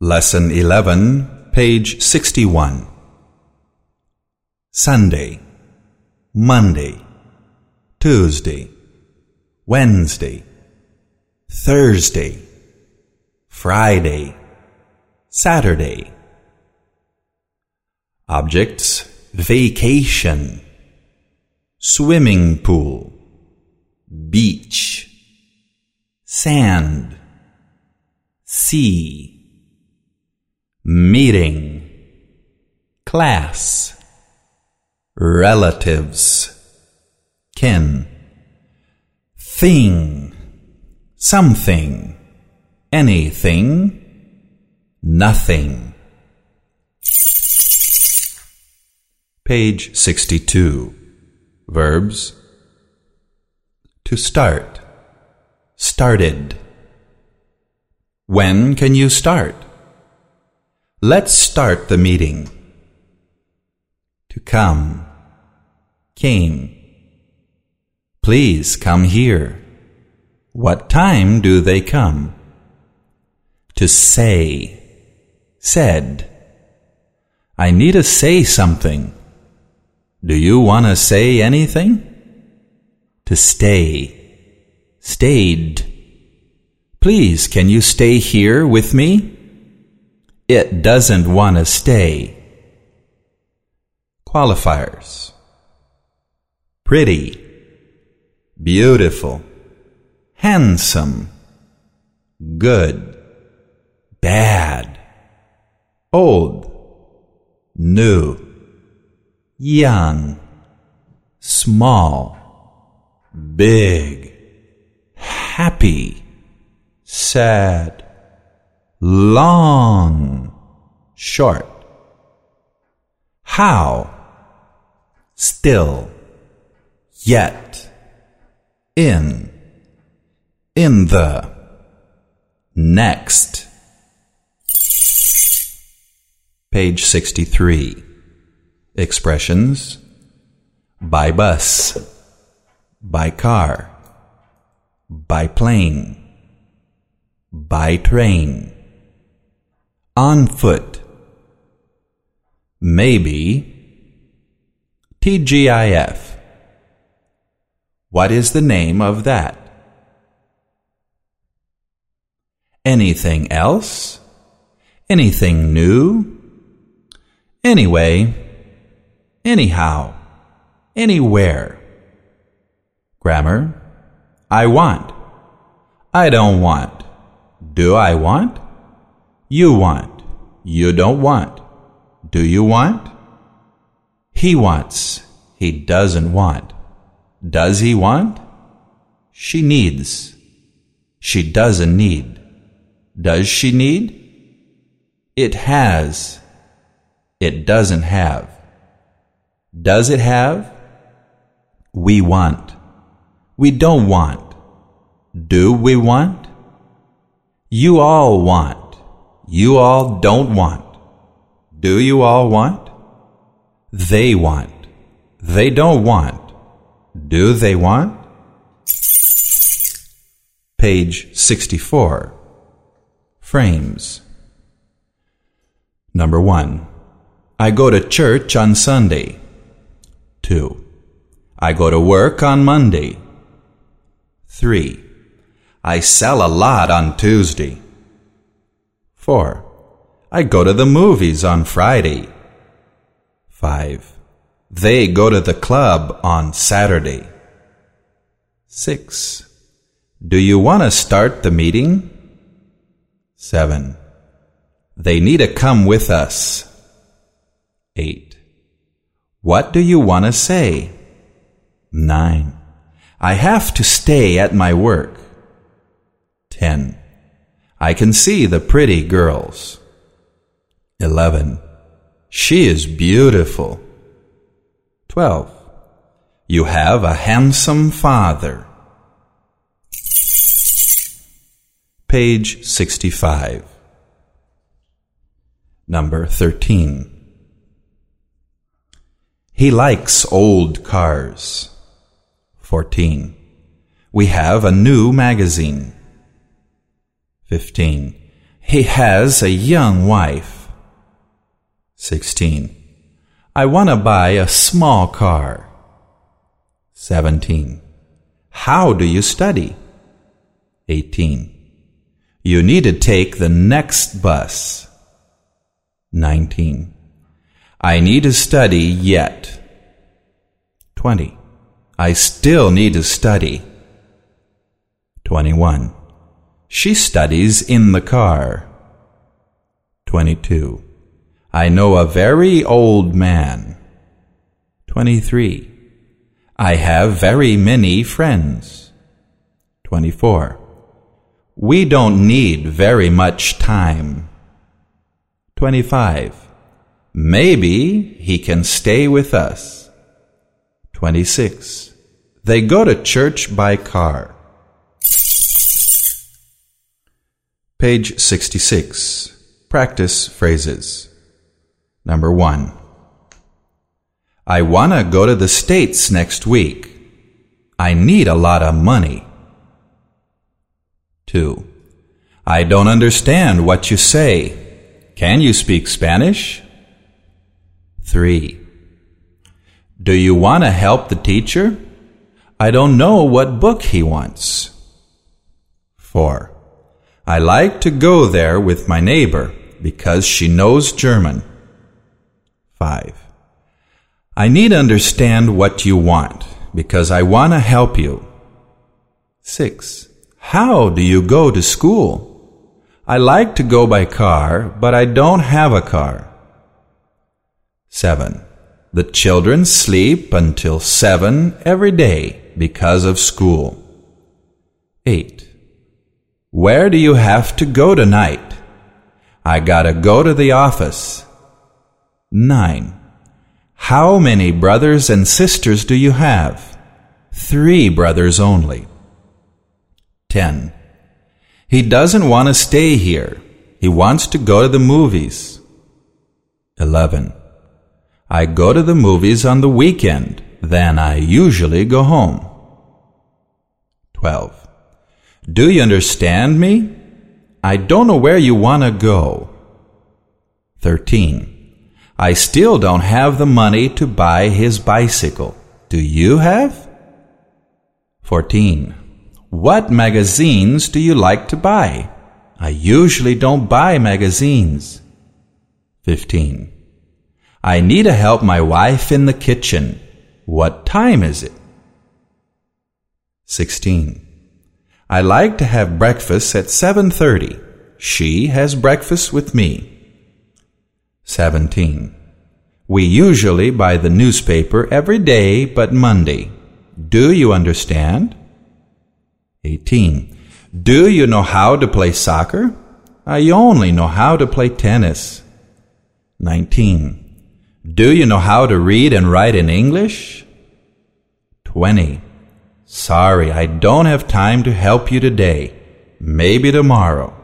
Lesson 11, page 61. Sunday, Monday, Tuesday, Wednesday, Thursday, Friday, Saturday. Objects. Vacation, swimming pool, beach, sand, sea meeting, class, relatives, kin, thing, something, anything, nothing. Page 62. Verbs. To start. Started. When can you start? Let's start the meeting. To come. Came. Please come here. What time do they come? To say. Said. I need to say something. Do you want to say anything? To stay. Stayed. Please, can you stay here with me? It doesn't want to stay. Qualifiers. Pretty, beautiful, handsome, good, bad, old, new, young, small, big, happy, sad long, short. How, still, yet, in, in the, next. Page 63. Expressions. By bus, by car, by plane, by train on foot. Maybe. TGIF. What is the name of that? Anything else? Anything new? Anyway. Anyhow. Anywhere. Grammar. I want. I don't want. Do I want? You want. You don't want. Do you want? He wants. He doesn't want. Does he want? She needs. She doesn't need. Does she need? It has. It doesn't have. Does it have? We want. We don't want. Do we want? You all want. You all don't want. Do you all want? They want. They don't want. Do they want? Page 64. Frames. Number 1. I go to church on Sunday. 2. I go to work on Monday. 3. I sell a lot on Tuesday. 4. I go to the movies on Friday. 5. They go to the club on Saturday. 6. Do you want to start the meeting? 7. They need to come with us. 8. What do you want to say? 9. I have to stay at my work. 10. I can see the pretty girls. 11. She is beautiful. 12. You have a handsome father. Page 65. Number 13. He likes old cars. 14. We have a new magazine. 15. He has a young wife. 16. I want to buy a small car. 17. How do you study? 18. You need to take the next bus. 19. I need to study yet. 20. I still need to study. 21. She studies in the car. 22. I know a very old man. 23. I have very many friends. 24. We don't need very much time. 25. Maybe he can stay with us. 26. They go to church by car. Page 66. Practice phrases. Number 1. I want to go to the States next week. I need a lot of money. 2. I don't understand what you say. Can you speak Spanish? 3. Do you want to help the teacher? I don't know what book he wants. 4. I like to go there with my neighbor because she knows German. 5. I need to understand what you want because I want to help you. 6. How do you go to school? I like to go by car, but I don't have a car. 7. The children sleep until 7 every day because of school. 8. Where do you have to go tonight? I gotta go to the office. 9. How many brothers and sisters do you have? Three brothers only. 10. He doesn't want to stay here. He wants to go to the movies. 11. I go to the movies on the weekend. Then I usually go home. 12. Do you understand me? I don't know where you want to go. 13. I still don't have the money to buy his bicycle. Do you have? 14. What magazines do you like to buy? I usually don't buy magazines. 15. I need to help my wife in the kitchen. What time is it? 16. I like to have breakfast at 7:30. She has breakfast with me. 17. We usually buy the newspaper every day but Monday. Do you understand? 18. Do you know how to play soccer? I only know how to play tennis. 19. Do you know how to read and write in English? 20. Sorry, I don't have time to help you today. Maybe tomorrow.